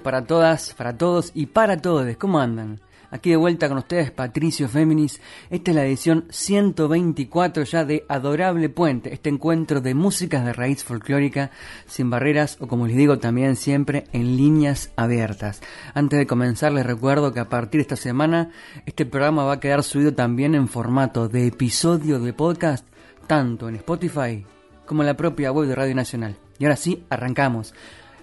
Para todas, para todos y para todos. ¿Cómo andan? Aquí de vuelta con ustedes Patricio Féminis. Esta es la edición 124 ya de Adorable Puente, este encuentro de músicas de raíz folclórica sin barreras o como les digo también siempre en líneas abiertas. Antes de comenzar les recuerdo que a partir de esta semana este programa va a quedar subido también en formato de episodio de podcast tanto en Spotify como en la propia web de Radio Nacional. Y ahora sí, arrancamos.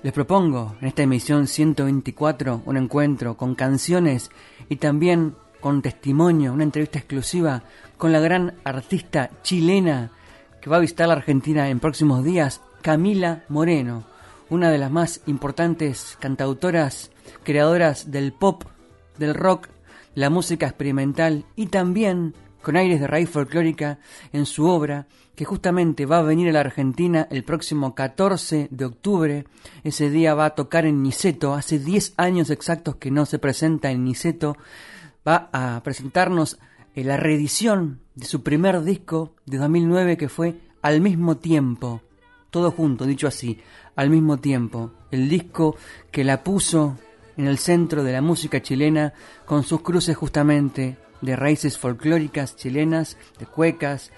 Les propongo en esta emisión 124 un encuentro con canciones y también con testimonio, una entrevista exclusiva con la gran artista chilena que va a visitar la Argentina en próximos días, Camila Moreno, una de las más importantes cantautoras, creadoras del pop, del rock, la música experimental y también con aires de raíz folclórica en su obra, que justamente va a venir a la Argentina el próximo 14 de octubre. Ese día va a tocar en Niceto, hace 10 años exactos que no se presenta en Niceto. Va a presentarnos eh, la reedición de su primer disco de 2009 que fue Al mismo tiempo. Todo junto, dicho así, al mismo tiempo. El disco que la puso en el centro de la música chilena con sus cruces justamente de raíces folclóricas chilenas, de cuecas,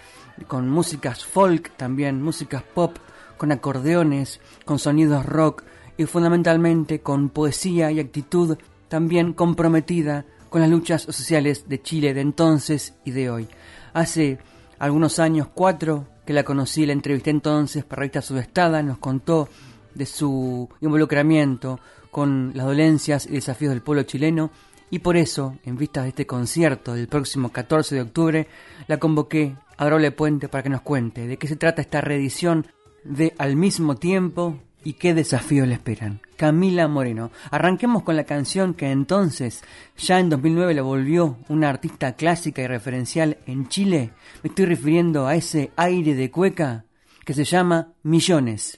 con músicas folk también, músicas pop, con acordeones, con sonidos rock y fundamentalmente con poesía y actitud también comprometida con las luchas sociales de Chile de entonces y de hoy. Hace algunos años, cuatro, que la conocí, la entrevisté entonces para Revista Subestada, nos contó de su involucramiento con las dolencias y desafíos del pueblo chileno y por eso, en vista de este concierto del próximo 14 de octubre, la convoqué a Adorable Puente para que nos cuente de qué se trata esta reedición de Al mismo tiempo y qué desafíos le esperan. Camila Moreno. Arranquemos con la canción que entonces, ya en 2009, la volvió una artista clásica y referencial en Chile. Me estoy refiriendo a ese aire de cueca que se llama Millones.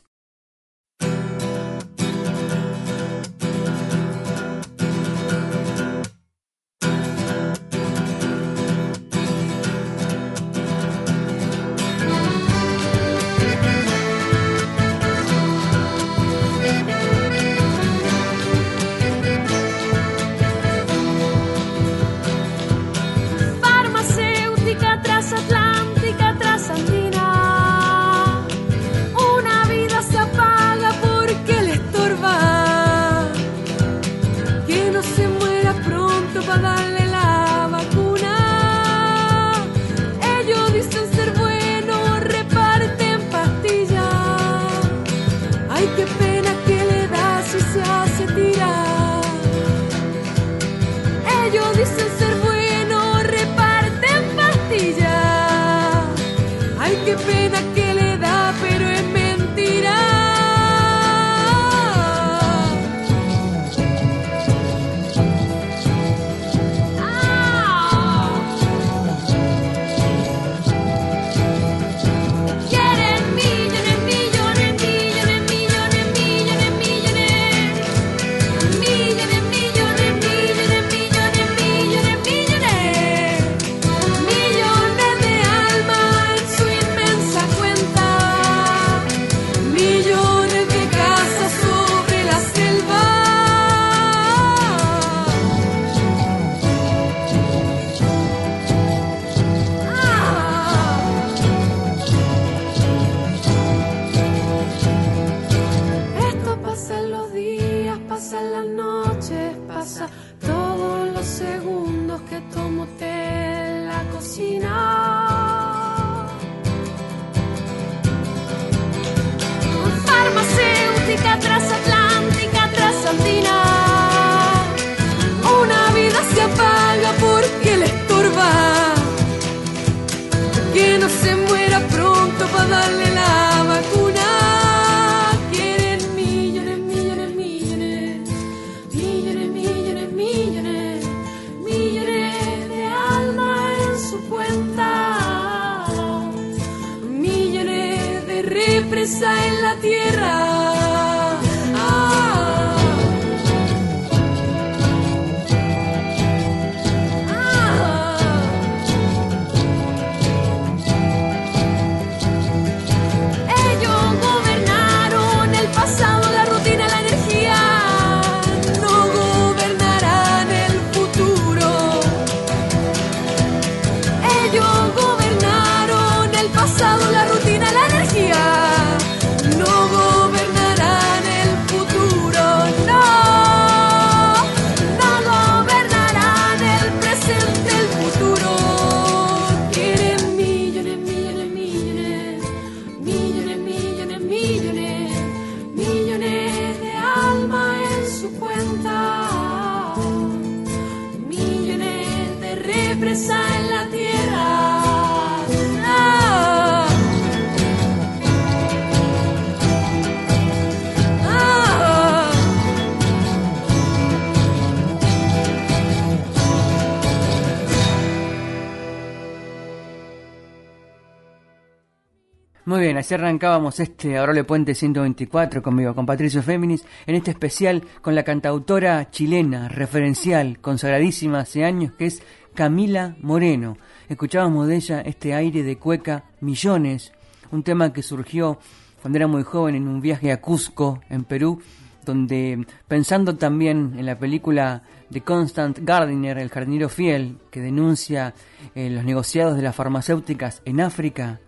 Así arrancábamos este Adorable Puente 124 conmigo, con Patricio Féminis, en este especial con la cantautora chilena, referencial, consagradísima hace años, que es Camila Moreno. Escuchábamos de ella este aire de cueca Millones, un tema que surgió cuando era muy joven en un viaje a Cusco, en Perú, donde pensando también en la película de Constant Gardiner, el jardinero fiel, que denuncia eh, los negociados de las farmacéuticas en África,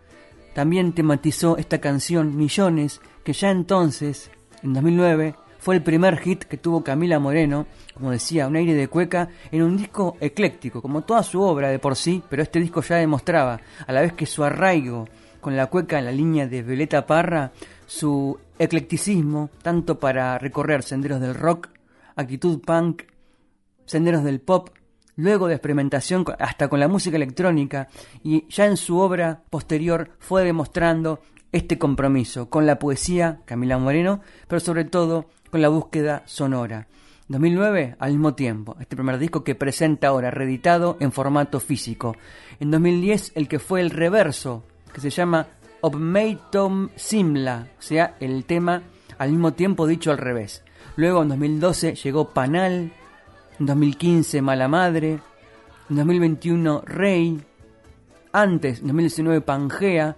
también tematizó esta canción Millones, que ya entonces, en 2009, fue el primer hit que tuvo Camila Moreno, como decía, un aire de cueca, en un disco ecléctico, como toda su obra de por sí, pero este disco ya demostraba, a la vez que su arraigo con la cueca en la línea de Violeta Parra, su eclecticismo, tanto para recorrer senderos del rock, actitud punk, senderos del pop, luego de experimentación hasta con la música electrónica, y ya en su obra posterior fue demostrando este compromiso con la poesía, Camila Moreno, pero sobre todo con la búsqueda sonora. 2009, al mismo tiempo, este primer disco que presenta ahora, reeditado en formato físico. En 2010, el que fue el reverso, que se llama Obmeitom Simla, o sea, el tema al mismo tiempo dicho al revés. Luego, en 2012, llegó Panal, en 2015 Mala Madre, en 2021 Rey, antes, en 2019 Pangea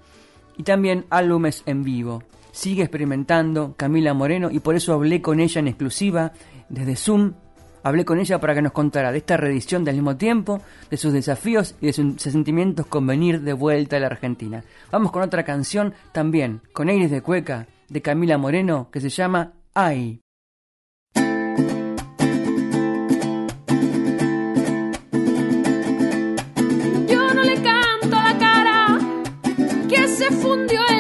y también álbumes en vivo. Sigue experimentando Camila Moreno y por eso hablé con ella en exclusiva desde Zoom. Hablé con ella para que nos contara de esta reedición del mismo tiempo, de sus desafíos y de sus sentimientos con venir de vuelta a la Argentina. Vamos con otra canción también, con aires de cueca, de Camila Moreno, que se llama Ay. Se fundió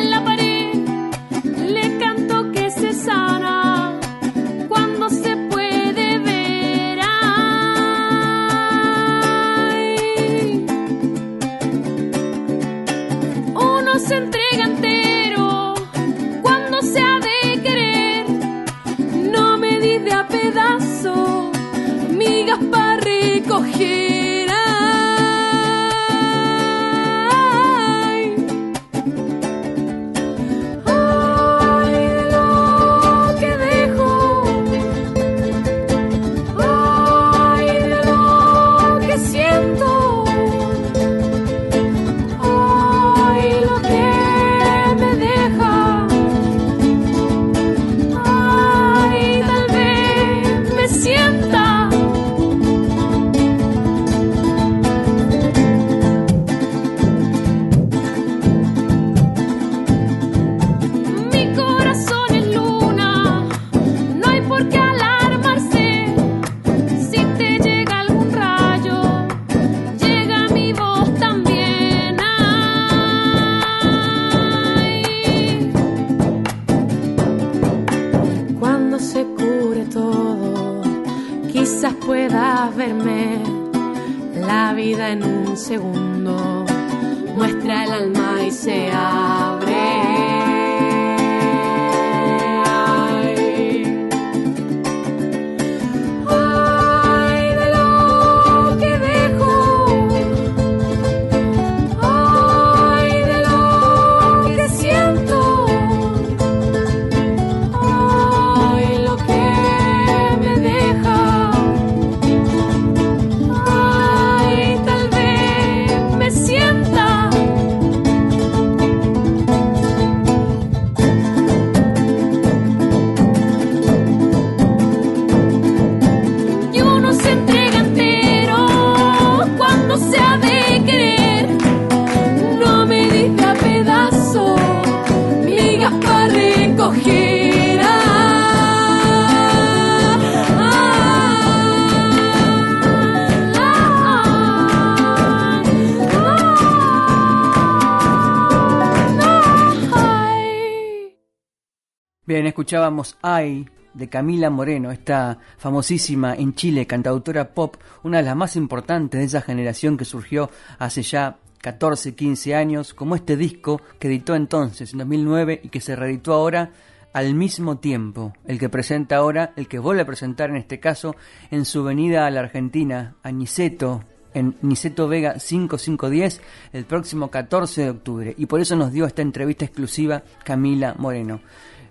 escuchábamos Ay de Camila Moreno, esta famosísima en Chile cantautora pop, una de las más importantes de esa generación que surgió hace ya 14, 15 años, como este disco que editó entonces en 2009 y que se reeditó ahora al mismo tiempo, el que presenta ahora, el que vuelve a presentar en este caso en su venida a la Argentina, a Niceto, en Niceto Vega 5510 el próximo 14 de octubre. Y por eso nos dio esta entrevista exclusiva Camila Moreno.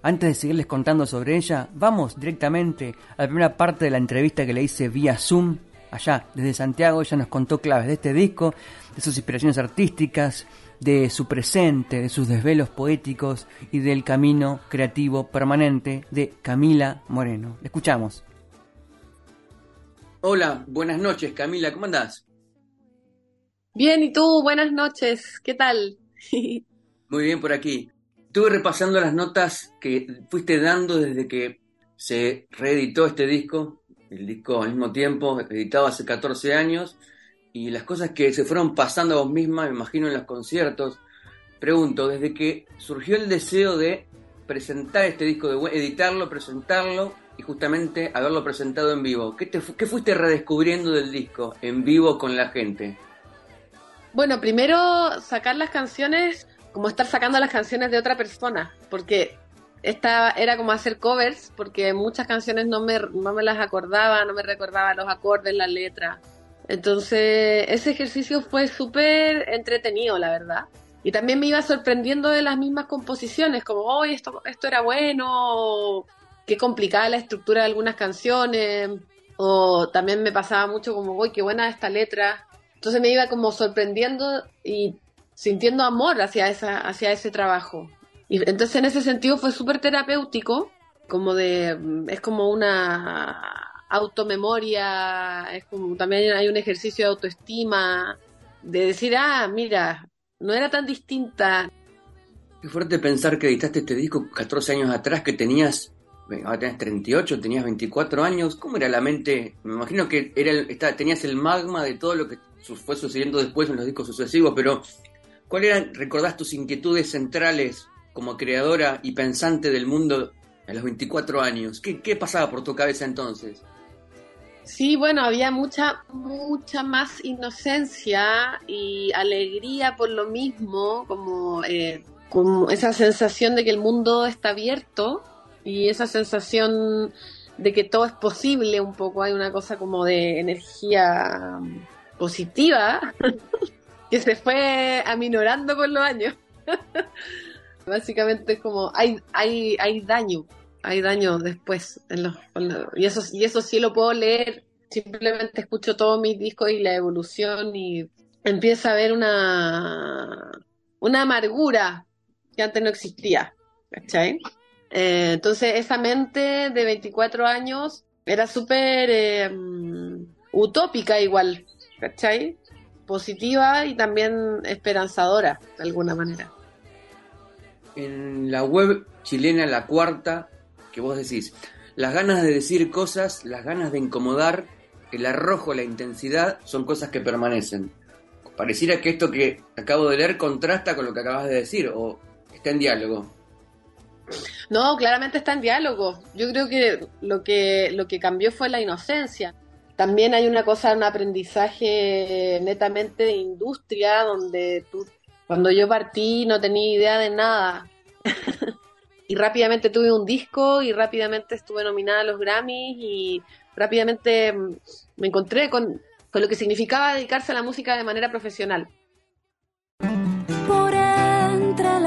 Antes de seguirles contando sobre ella, vamos directamente a la primera parte de la entrevista que le hice vía Zoom. Allá, desde Santiago, ella nos contó claves de este disco, de sus inspiraciones artísticas, de su presente, de sus desvelos poéticos y del camino creativo permanente de Camila Moreno. Le escuchamos. Hola, buenas noches Camila, ¿cómo andás? Bien, ¿y tú? Buenas noches, ¿qué tal? Muy bien por aquí. Estuve repasando las notas que fuiste dando desde que se reeditó este disco, el disco al mismo tiempo, editado hace 14 años, y las cosas que se fueron pasando a vos misma, me imagino en los conciertos. Pregunto, desde que surgió el deseo de presentar este disco, de editarlo, presentarlo y justamente haberlo presentado en vivo, ¿qué, te, qué fuiste redescubriendo del disco en vivo con la gente? Bueno, primero sacar las canciones como estar sacando las canciones de otra persona, porque esta era como hacer covers, porque muchas canciones no me, no me las acordaba, no me recordaba los acordes, la letra. Entonces, ese ejercicio fue súper entretenido, la verdad. Y también me iba sorprendiendo de las mismas composiciones, como, hoy esto, esto era bueno, qué complicada la estructura de algunas canciones, o también me pasaba mucho como, uy, qué buena esta letra. Entonces me iba como sorprendiendo y sintiendo amor hacia, esa, hacia ese trabajo. Y entonces en ese sentido fue súper terapéutico, como de, es como una automemoria, es como también hay un ejercicio de autoestima, de decir, ah, mira, no era tan distinta. Qué fuerte pensar que editaste este disco 14 años atrás, que tenías, ahora tenés 38, tenías 24 años, ¿cómo era la mente? Me imagino que era el, tenías el magma de todo lo que fue sucediendo después en los discos sucesivos, pero ¿cuáles eran, recordás tus inquietudes centrales como creadora y pensante del mundo a los 24 años? ¿Qué, qué pasaba por tu cabeza entonces? Sí, bueno, había mucha, mucha más inocencia y alegría por lo mismo, como, eh, como esa sensación de que el mundo está abierto y esa sensación de que todo es posible un poco, hay una cosa como de energía positiva que se fue aminorando con los años. Básicamente es como hay, hay, hay daño, hay daño después en los, y eso y eso sí lo puedo leer simplemente escucho todos mis discos y la evolución y empieza a haber una una amargura que antes no existía ¿cachai? Eh, entonces esa mente de 24 años era súper eh, utópica igual ¿cachai? Positiva y también esperanzadora de alguna manera en la web chilena La Cuarta que vos decís, las ganas de decir cosas, las ganas de incomodar, el arrojo, la intensidad, son cosas que permanecen. Pareciera que esto que acabo de leer contrasta con lo que acabas de decir, o está en diálogo. No, claramente está en diálogo. Yo creo que lo que, lo que cambió fue la inocencia. También hay una cosa, un aprendizaje netamente de industria, donde tú, cuando yo partí no tenía idea de nada. y rápidamente tuve un disco y rápidamente estuve nominada a los Grammys y rápidamente mm, me encontré con, con lo que significaba dedicarse a la música de manera profesional.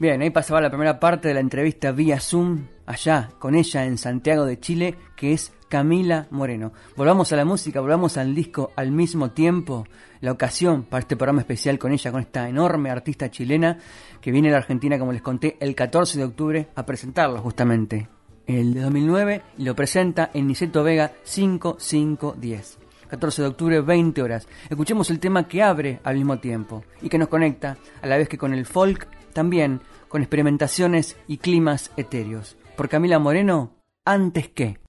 Bien, ahí pasaba la primera parte de la entrevista vía Zoom, allá, con ella en Santiago de Chile, que es Camila Moreno. Volvamos a la música, volvamos al disco al mismo tiempo. La ocasión para este programa especial con ella, con esta enorme artista chilena que viene a la Argentina, como les conté, el 14 de octubre a presentarlo justamente. El de 2009 y lo presenta en Niceto Vega 5510. 14 de octubre, 20 horas. Escuchemos el tema que abre al mismo tiempo y que nos conecta, a la vez que con el folk, también con experimentaciones y climas etéreos. Por Camila Moreno, antes que.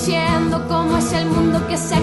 Diciendo cómo es el mundo que se ha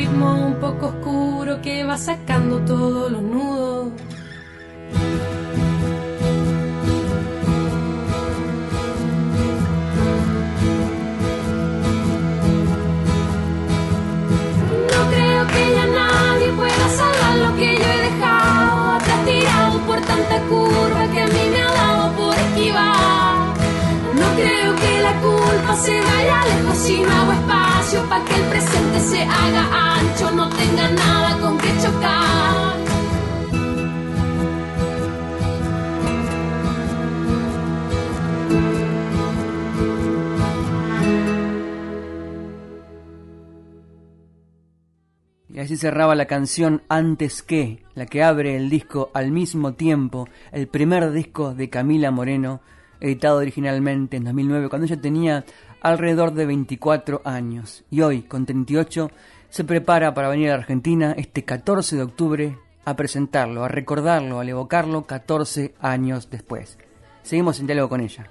ritmo un poco oscuro que va sacando todos los nudos. No creo que ya nadie pueda salvar lo que yo he dejado atrás tirado por tanta curva que a mí me ha dado por esquivar. No creo que la culpa se vaya lejos si no para que el presente se haga ancho, no tenga nada con que chocar. Y así cerraba la canción Antes que, la que abre el disco al mismo tiempo, el primer disco de Camila Moreno, editado originalmente en 2009, cuando ella tenía alrededor de 24 años. Y hoy, con 38, se prepara para venir a Argentina este 14 de octubre a presentarlo, a recordarlo, a evocarlo 14 años después. Seguimos en diálogo con ella.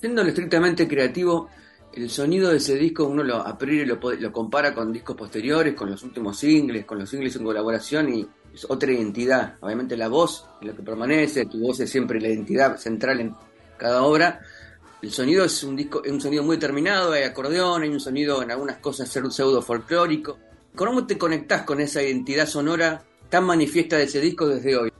Siendo estrictamente creativo, el sonido de ese disco uno lo a priori lo, lo compara con discos posteriores, con los últimos singles, con los singles en colaboración y es otra identidad. Obviamente la voz es lo que permanece, tu voz es siempre la identidad central en cada obra. El sonido es un disco, es un sonido muy determinado, hay acordeón, hay un sonido en algunas cosas pseudo folclórico. ¿Cómo te conectás con esa identidad sonora tan manifiesta de ese disco desde hoy?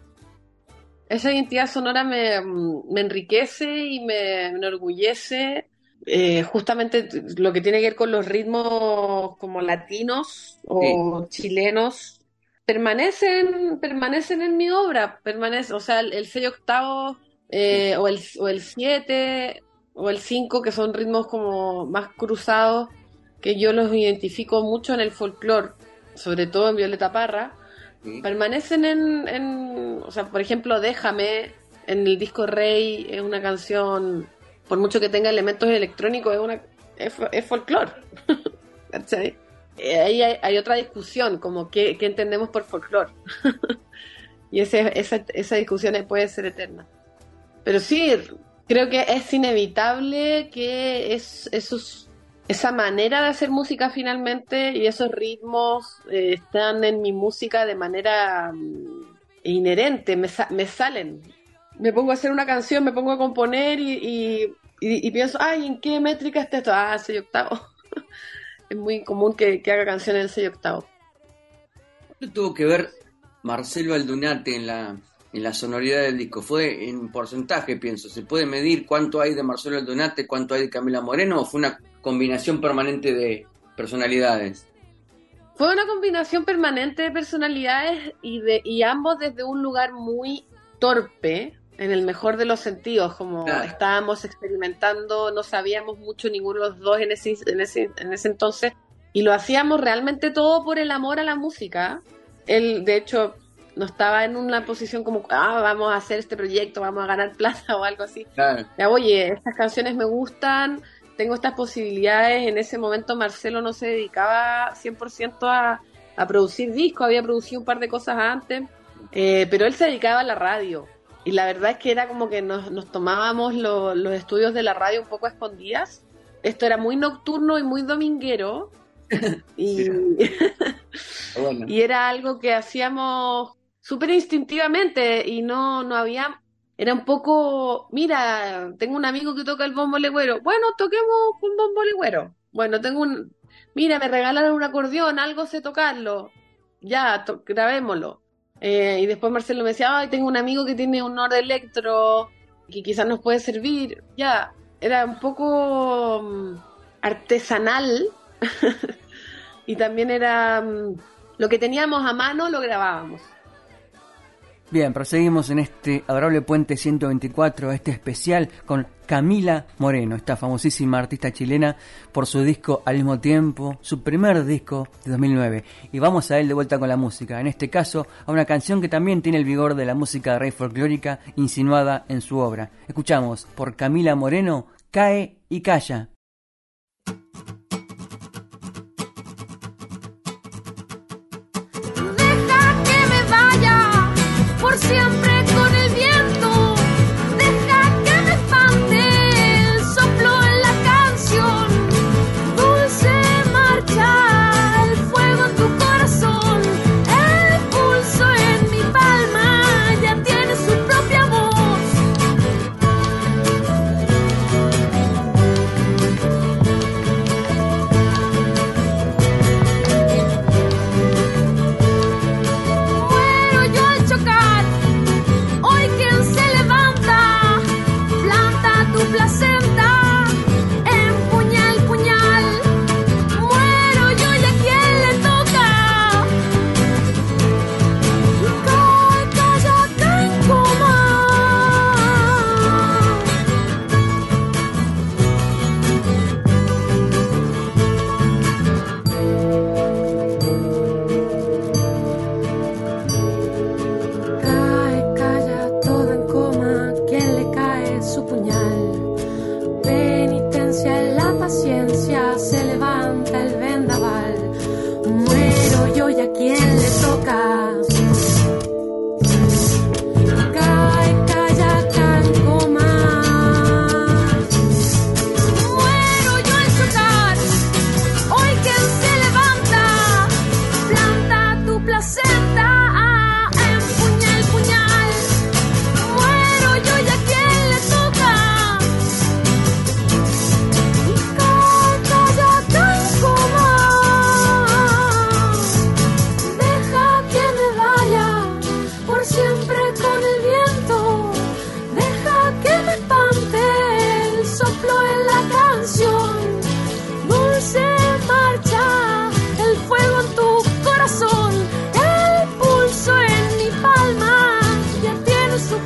Esa identidad sonora me, mm, me enriquece y me enorgullece eh, justamente lo que tiene que ver con los ritmos como latinos o chilenos permanecen permanecen en mi obra permanece o sea el, el sello octavo eh, o el o el siete o el cinco que son ritmos como más cruzados que yo los identifico mucho en el folclore sobre todo en Violeta Parra Sí. permanecen en, en o sea por ejemplo Déjame en el disco Rey es una canción por mucho que tenga elementos electrónicos, es una es, es folclore. ¿Cachai? Eh, Ahí hay, hay otra discusión, como qué, qué entendemos por folclore. y ese, esa, esa discusión puede ser eterna. Pero sí, creo que es inevitable que es, esos, esa manera de hacer música finalmente y esos ritmos eh, están en mi música de manera mm, inherente, me, sa- me salen me pongo a hacer una canción, me pongo a componer y, y, y- y pienso, ay, ¿en qué métrica está esto? Ah, sello octavo. es muy común que, haga canciones en sello octavo. ¿Cuánto tuvo que ver Marcelo Aldunate en la, en la sonoridad del disco? Fue en porcentaje, pienso. ¿Se puede medir cuánto hay de Marcelo Aldunate, cuánto hay de Camila Moreno o fue una combinación permanente de personalidades? Fue una combinación permanente de personalidades y, de, y ambos desde un lugar muy torpe, en el mejor de los sentidos, como Claro. estábamos experimentando, no sabíamos mucho ninguno de los dos en ese, en ese, en ese entonces, y lo hacíamos realmente todo por el amor a la música. Él, de hecho, no estaba en una posición como, ah, vamos a hacer este proyecto, vamos a ganar plata o algo así. Claro. Ya, oye, estas canciones me gustan, tengo estas posibilidades. En ese momento Marcelo no se dedicaba 100% a, a producir discos, había producido un par de cosas antes, eh, pero él se dedicaba a la radio. Y la verdad es que era como que nos, nos tomábamos lo- los estudios de la radio un poco a escondidas. Esto era muy nocturno y muy dominguero. y, Bueno. y era algo que hacíamos súper instintivamente y no, no había, era un poco, mira, tengo un amigo que toca el bombo legüero, bueno, toquemos un bombo legüero, bueno, tengo un, mira, me regalaron un acordeón, algo sé tocarlo, ya, grabémoslo. Eh, y después Marcelo me decía, ay, tengo un amigo que tiene un Nord Electro, que quizás nos puede servir, ya, era un poco mm, artesanal. Y también era mm, lo que teníamos a mano lo grabábamos. Bien, proseguimos en este adorable puente 124, este especial con Camila Moreno, esta famosísima artista chilena por su disco Al mismo tiempo, su primer disco de 2009. Y vamos a él de vuelta con la música, en este caso a una canción que también tiene el vigor de la música de rey folclórica insinuada en su obra. Escuchamos por Camila Moreno, Cae y Calla.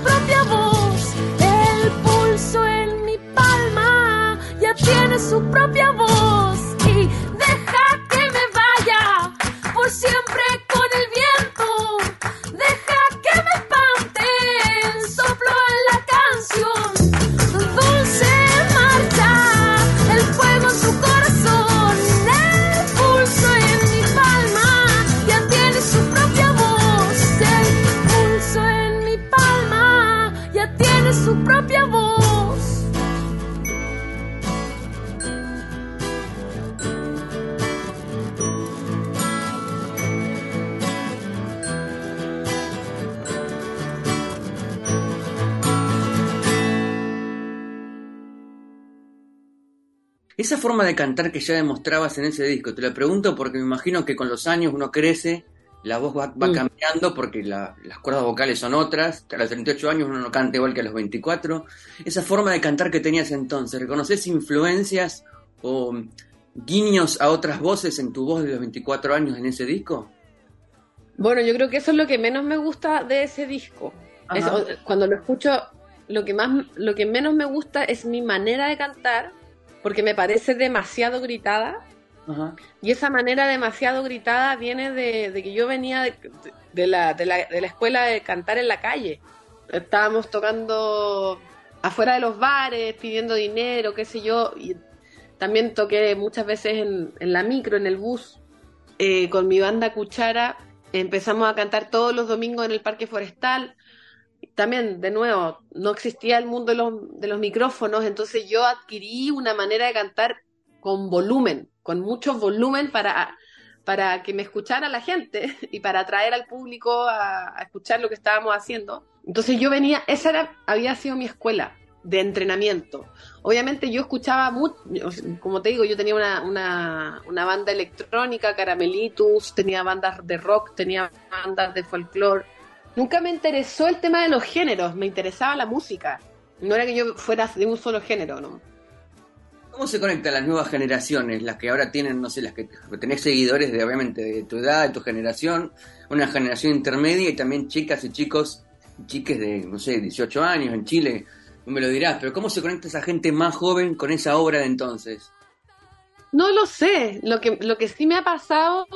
propia voz, el pulso en mi palma ya tiene su propia Esa forma de cantar que ya demostrabas en ese disco, te lo pregunto porque me imagino que con los años uno crece, la voz va, va Mm. cambiando porque la- las cuerdas vocales son otras, a los 38 años uno no canta igual que a los 24. Esa forma de cantar que tenías entonces, ¿reconoces influencias o guiños a otras voces en tu voz de los 24 años en ese disco? Bueno, yo creo que eso es lo que menos me gusta de ese disco. Cuando lo escucho, lo que más, lo que menos me gusta es mi manera de cantar, porque me parece demasiado gritada. Ajá. Y esa manera demasiado gritada viene de, de que yo venía de, de la, de, la, de la escuela de cantar en la calle. Estábamos tocando afuera de los bares, pidiendo dinero, qué sé yo. Y también toqué muchas veces en, en la micro, en el bus, eh, con mi banda Cuchara. Empezamos a cantar todos los domingos en el Parque Forestal. También, de nuevo, no existía el mundo de los, de los micrófonos, entonces yo adquirí una manera de cantar con volumen, con mucho volumen para, para que me escuchara la gente y para atraer al público a, escuchar lo que estábamos haciendo. Entonces yo venía, esa era, había sido mi escuela de entrenamiento. Obviamente yo escuchaba mucho, como te digo, yo tenía una, una, una banda electrónica, Caramelitus, tenía bandas de rock, tenía bandas de folclore. Nunca me interesó el tema de los géneros, me interesaba la música. No era que yo fuera de un solo género, ¿no? ¿Cómo se conectan las nuevas generaciones, las que ahora tienen, no sé, las que tenés seguidores de obviamente de tu edad, de tu generación, una generación intermedia y también chicas y chicos, chiques de, no sé, 18 años en Chile, no me lo dirás, pero ¿cómo se conecta esa gente más joven con esa obra de entonces? No lo sé. Lo que, lo que sí me ha pasado,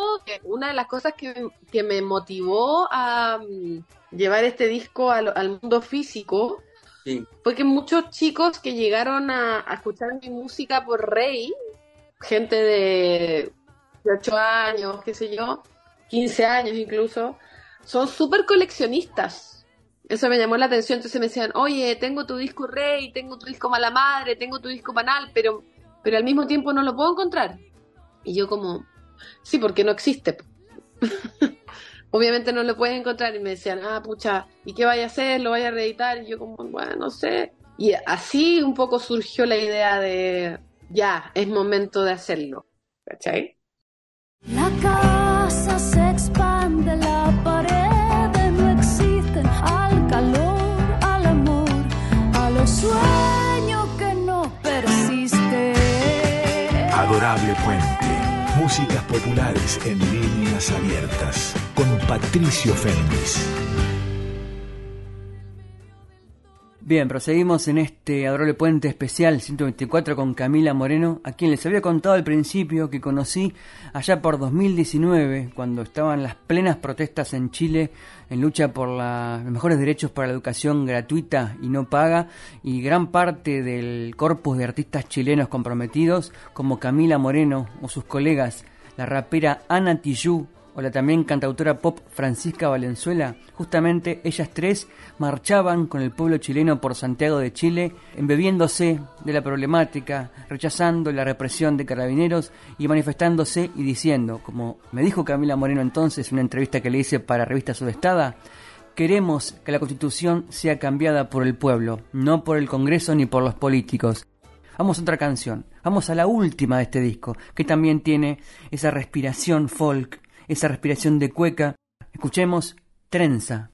una de las cosas que, que me motivó a mm, llevar este disco al, al mundo físico Sí. fue que muchos chicos que llegaron a, a escuchar mi música por Rey, gente de 18 años, qué sé yo, 15 años incluso, son súper coleccionistas. Eso me llamó la atención, entonces me decían, oye, tengo tu disco Rey, tengo tu disco Mala Madre, tengo tu disco Panal, pero, pero al mismo tiempo no lo puedo encontrar. Y yo como, sí, porque no existe. Obviamente no lo puedes encontrar y me decían, ah, pucha, ¿y qué vaya a hacer? ¿Lo vaya a reeditar? Y yo como, bueno, no sé. Y así un poco surgió la idea de, ya, es momento de hacerlo. ¿Cachai? La casa se expande, la pared no existen al calor, al amor, a los sueños Adorable Puente. Músicas populares en líneas abiertas. Con Patricio Fénix. Bien, proseguimos en este Adorable Puente especial 124 con Camila Moreno, a quien les había contado al principio que conocí allá por 2019, cuando estaban las plenas protestas en Chile en lucha por la- los mejores derechos para la educación gratuita y no paga, y gran parte del corpus de artistas chilenos comprometidos, como Camila Moreno o sus colegas, la rapera Ana Tijoux, o la también cantautora pop Francisca Valenzuela, justamente ellas tres marchaban con el pueblo chileno por Santiago de Chile, embebiéndose de la problemática, rechazando la represión de carabineros y manifestándose y diciendo, como me dijo Camila Moreno entonces en una entrevista que le hice para Revista Sudestada, queremos que la constitución sea cambiada por el pueblo, no por el Congreso ni por los políticos. Vamos a otra canción, vamos a la última de este disco, que también tiene esa respiración folk, esa respiración de cueca. Escuchemos Trenza.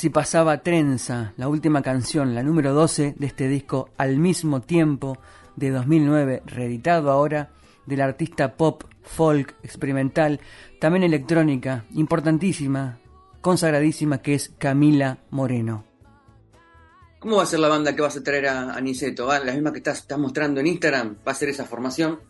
Así pasaba Trenza, la última canción, la número 12 de este disco Al mismo tiempo de 2009, reeditado ahora del artista pop, folk, experimental, también electrónica, importantísima, consagradísima, que es Camila Moreno. ¿Cómo va a ser la banda que vas a traer a Aniceto? ¿Va? ¿La misma que estás, estás mostrando en Instagram? ¿Va a ser esa formación?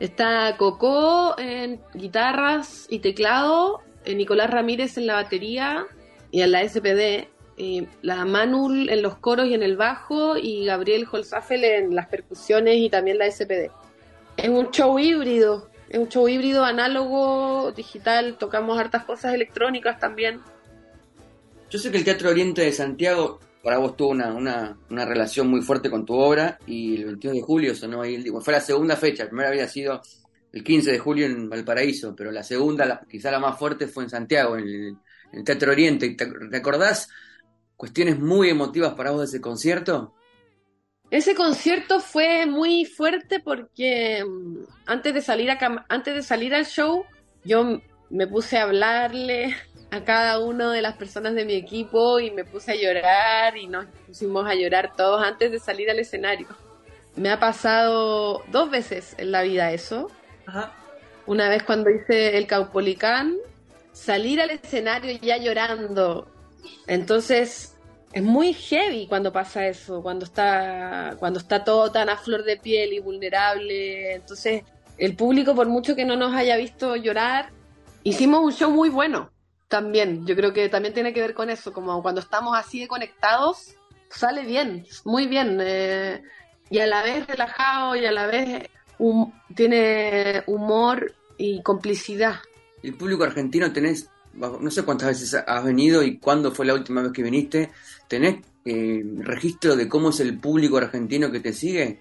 Está Coco en guitarras y teclado, eh, Nicolás Ramírez en la batería y en la SPD, y la Manul en los coros y en el bajo y Gabriel Holzafel en las percusiones y también la SPD. Es un show híbrido, es un show híbrido análogo, digital, tocamos hartas cosas electrónicas también. Yo sé que el Teatro Oriente de Santiago para vos tuvo una, una, una relación muy fuerte con tu obra y el 22 de julio sonó ahí, fue la segunda fecha, la primera había sido el 15 de julio en Valparaíso, pero la segunda, la, quizá la más fuerte, fue en Santiago, en el, en el Teatro Oriente. ¿Te, ¿Te acordás cuestiones muy emotivas para vos de ese concierto? Ese concierto fue muy fuerte porque mm, antes de salir a antes de salir al show yo me puse a hablarle a cada una de las personas de mi equipo y me puse a llorar y nos pusimos a llorar todos antes de salir al escenario. Me ha pasado dos veces en la vida eso. Una vez cuando hice el Caupolicán, salir al escenario ya llorando. Entonces, es muy heavy cuando pasa eso, cuando está, cuando está todo tan a flor de piel y vulnerable. Entonces, el público, por mucho que no nos haya visto llorar, hicimos un show muy bueno también. Yo creo que también tiene que ver con eso, como cuando estamos así de conectados, sale bien, muy bien. eh, y a la vez relajado y a la vez tiene humor y complicidad. El público argentino tenés, no sé cuántas veces has venido y cuándo fue la última vez que viniste, ¿tenés eh, registro de cómo es el público argentino que te sigue?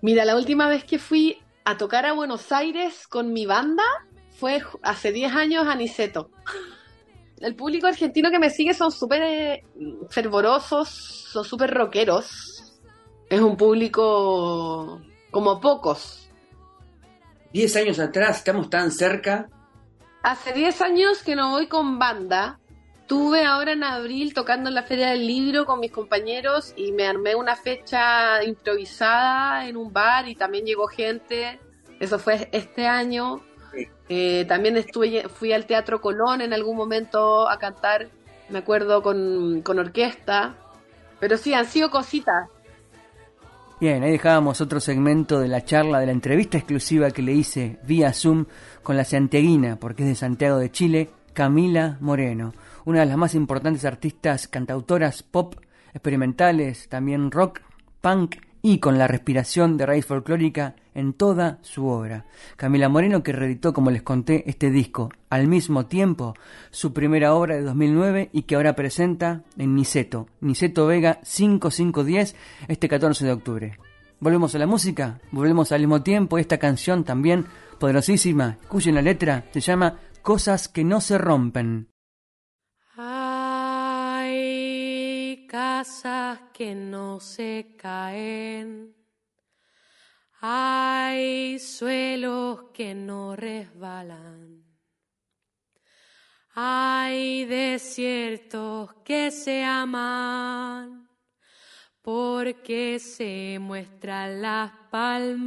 Mira, la última vez que fui a tocar a Buenos Aires con mi banda fue hace 10 años a Niceto. El público argentino que me sigue son súper eh, fervorosos, son súper rockeros. Es un público como pocos. Diez años atrás, estamos tan cerca. Hace 10 años que no voy con banda. Tuve ahora en abril tocando en la Feria del Libro con mis compañeros y me armé una fecha improvisada en un bar y también llegó gente. Eso fue este año. Eh, también estuve, fui al Teatro Colón en algún momento a cantar, me acuerdo, con, con orquesta. Pero sí, han sido cositas. Bien, ahí dejábamos otro segmento de la charla, de la entrevista exclusiva que le hice vía Zoom con la santiaguina, porque es de Santiago de Chile, Camila Moreno, una de las más importantes artistas cantautoras pop, experimentales, también rock, punk y con la respiración de raíz folclórica en toda su obra. Camila Moreno que reeditó, como les conté, este disco al mismo tiempo, su primera obra de 2009 y que ahora presenta en Niceto, Niceto Vega 5510, este 14 de octubre. Volvemos a la música, volvemos al mismo tiempo, esta canción también poderosísima, escuchen la letra, se llama Cosas que no se rompen. Casas que no se caen. Hay suelos que no resbalan. Hay desiertos que se aman porque se muestran las palmas.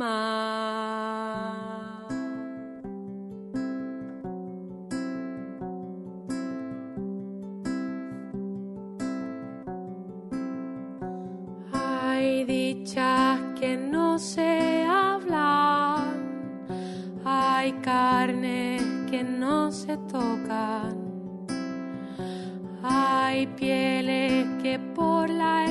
Dichas que no se hablan, hay carnes que no se tocan, hay pieles que por la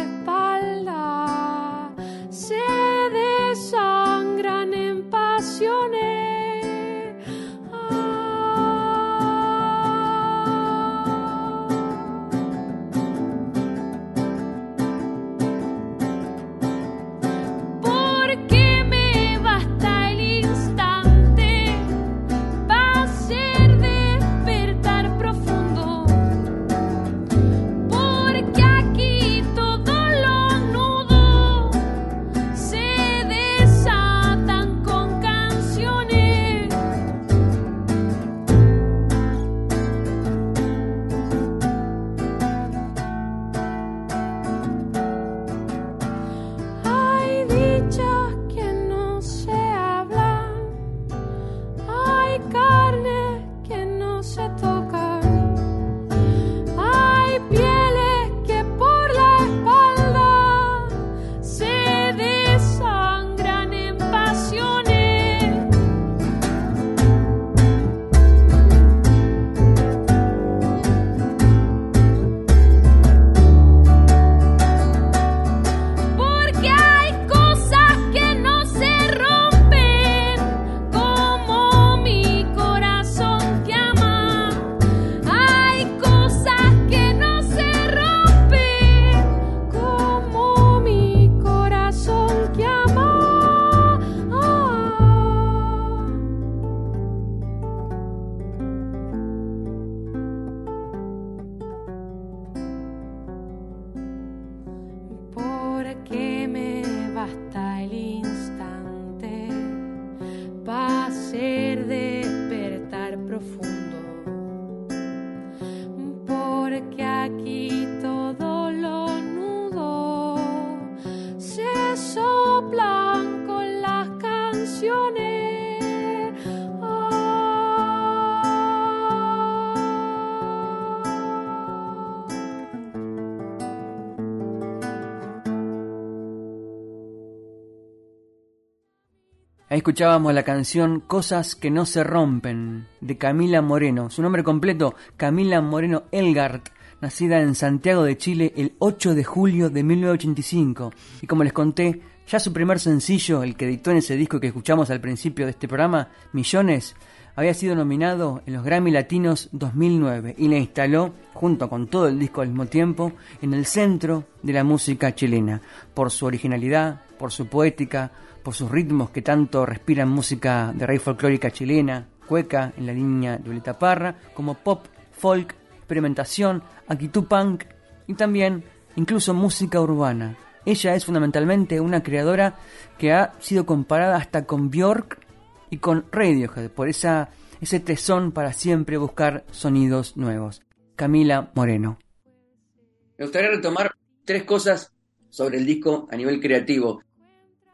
escuchábamos la canción Cosas que no se rompen de Camila Moreno. Su nombre completo, Camila Moreno Elgart, nacida en Santiago de Chile el 8 de julio de 1985. Y como les conté, ya su primer sencillo, el que editó en ese disco que escuchamos al principio de este programa, Millones, había sido nominado en los Grammy Latinos 2009 y le instaló, junto con todo el disco al mismo tiempo, en el centro de la música chilena, por su originalidad, por su poética, por sus ritmos que tanto respiran música de raíz folclórica chilena, cueca en la línea de Violeta Parra, como pop, folk, experimentación, actitud punk y también incluso música urbana. Ella es fundamentalmente una creadora que ha sido comparada hasta con Björk y con Radiohead por esa, ese tesón para siempre buscar sonidos nuevos. Camila Moreno. Me gustaría retomar tres cosas sobre el disco a nivel creativo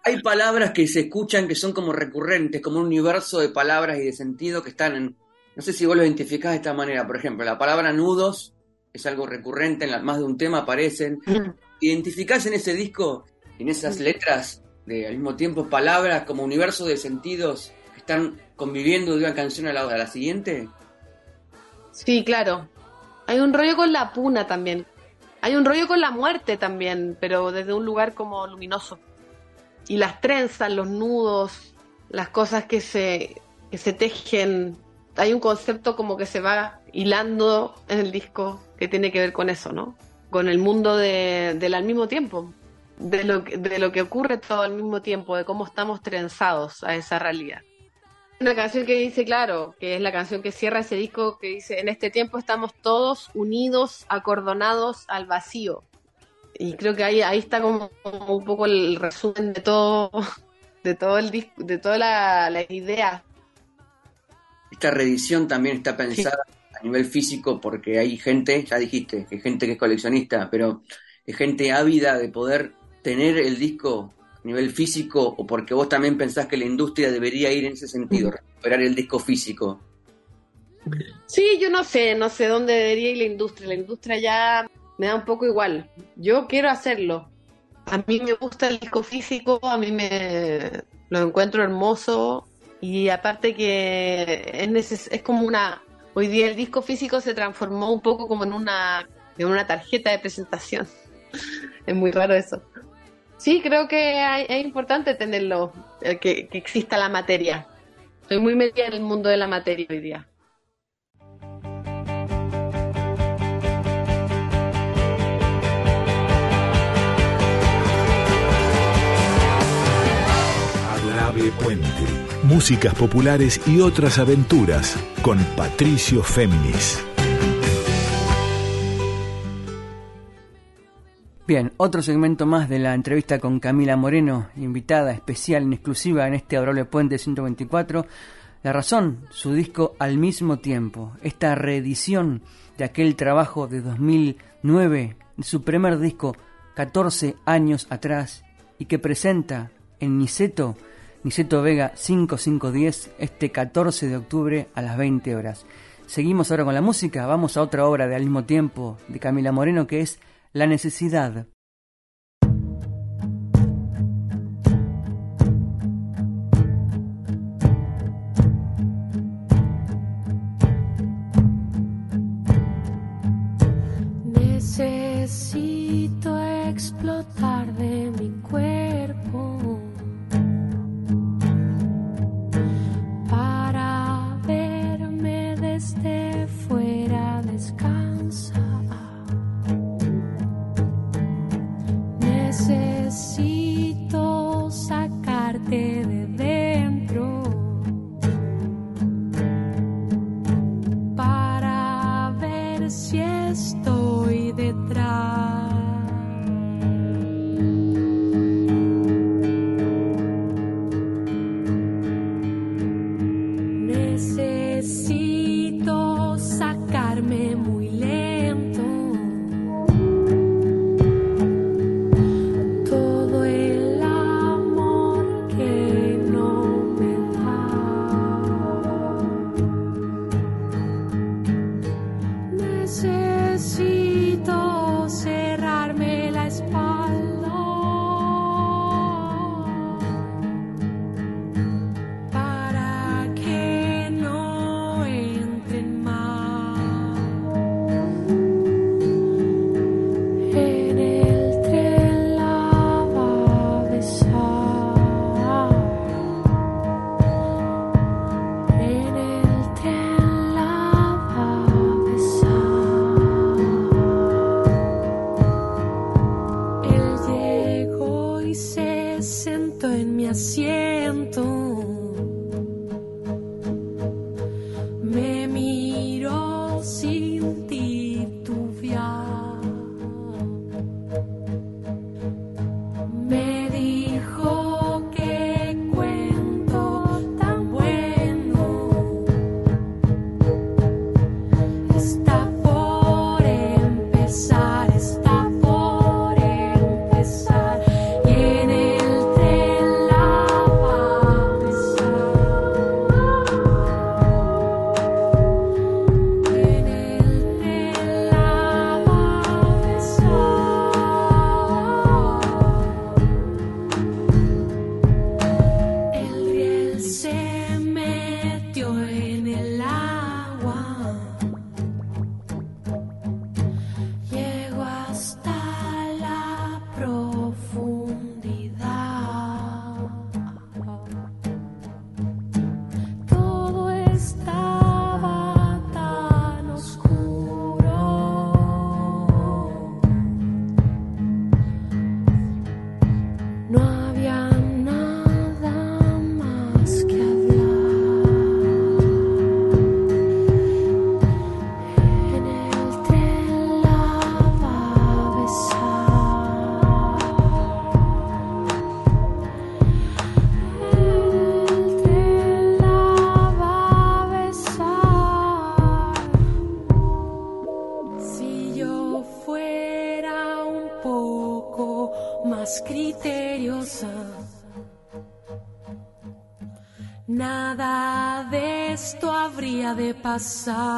hay palabras que se escuchan que son como recurrentes, como un universo de palabras y de sentido que están en. No sé si vos lo identificás de esta manera. Por ejemplo, la palabra nudos es algo recurrente, en más de un tema aparecen. ¿Identificás en ese disco, en esas letras, de, al mismo tiempo palabras como universo de sentidos que están conviviendo de una canción a la, a la siguiente? Sí, claro. Hay un rollo con la puna también. Hay un rollo con la muerte también, pero desde un lugar como luminoso y las trenzas, los nudos, las cosas que se, que se tejen. Hay un concepto como que se va hilando en el disco que tiene que ver con eso, ¿no? Con el mundo de, del al mismo tiempo, de lo, de lo que ocurre todo al mismo tiempo, de cómo estamos trenzados a esa realidad. Una canción que dice, claro, que es la canción que cierra ese disco, que dice, en este tiempo estamos todos unidos, acordonados al vacío y creo que ahí, ahí está como, un poco el resumen de todo, de todo el de toda la, idea. Esta reedición también está pensada a nivel físico porque hay gente, ya dijiste, que gente que es coleccionista, pero es gente ávida de poder tener el disco a nivel físico o porque vos también pensás que la industria debería ir en ese sentido, recuperar el disco físico. Sí, yo no sé, no sé dónde debería ir la industria. La industria ya me da un poco igual. Yo quiero hacerlo. A mí me gusta el disco físico, a mí me lo encuentro hermoso y aparte que es, es como una... Hoy día el disco físico se transformó un poco como en una, en una tarjeta de presentación. es muy raro eso. Sí, creo que es importante tenerlo, que, que exista la materia. Estoy muy metida en el mundo de la materia hoy día. Puente. Músicas populares y otras aventuras con Patricio Féminis. Bien, otro segmento más de la entrevista con Camila Moreno, invitada especial en exclusiva en este Adorable Puente 124. La razón, su disco Al mismo tiempo, esta reedición de aquel trabajo de 2009, de su primer disco 14 años atrás, y que presenta en Niceto Niceto Vega 5510 este 14 de octubre a las 20 horas. Seguimos ahora con la música, vamos a otra obra de al mismo tiempo de Camila Moreno que es La necesidad. necesito. passar.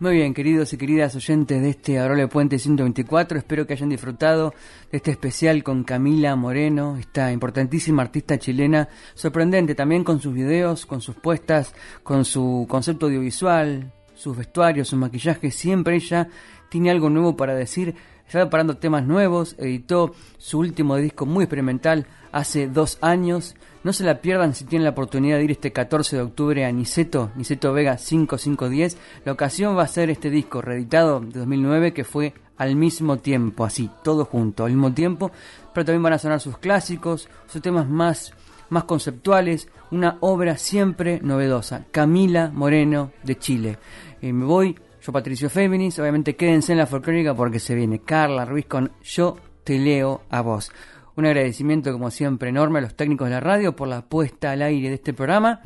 Muy bien, queridos y queridas oyentes de este Adorable Puente 124, espero que hayan disfrutado de este especial con Camila Moreno, esta importantísima artista chilena, sorprendente también con sus videos, con sus puestas, con su concepto audiovisual, sus vestuarios, sus maquillajes, siempre ella tiene algo nuevo para decir, está preparando temas nuevos, editó su último disco muy experimental hace dos años. No se la pierdan si tienen la oportunidad de ir este 14 de octubre a Niceto, Niceto Vega 5510. La ocasión va a ser este disco reeditado de 2009 que fue al mismo tiempo, así, todo junto, al mismo tiempo. Pero también van a sonar sus clásicos, sus temas más, más conceptuales, una obra siempre novedosa. Camila Moreno de Chile. Eh, me voy, yo Patricio Féminis, obviamente quédense en la folclórica porque se viene Carla Ruiz con Yo te leo a vos. Un agradecimiento como siempre enorme a los técnicos de la radio por la puesta al aire de este programa.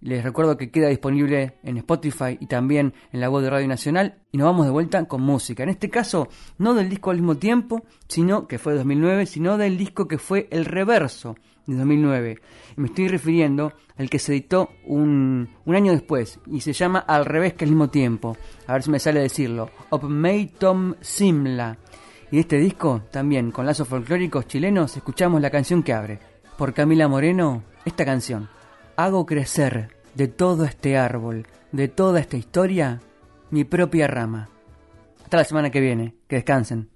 Les recuerdo que queda disponible en Spotify y también en la web de Radio Nacional. Y nos vamos de vuelta con música. En este caso, no del disco al mismo tiempo, sino que fue de 2009, sino del disco que fue el reverso de 2009. Y me estoy refiriendo al que se editó un, un año después y se llama Al revés que al mismo tiempo. A ver si me sale decirlo. Tom Simla. Y este disco, también con lazos folclóricos chilenos, escuchamos la canción que abre. Por Camila Moreno, esta canción. Hago crecer de todo este árbol, de toda esta historia, mi propia rama. Hasta la semana que viene. Que descansen.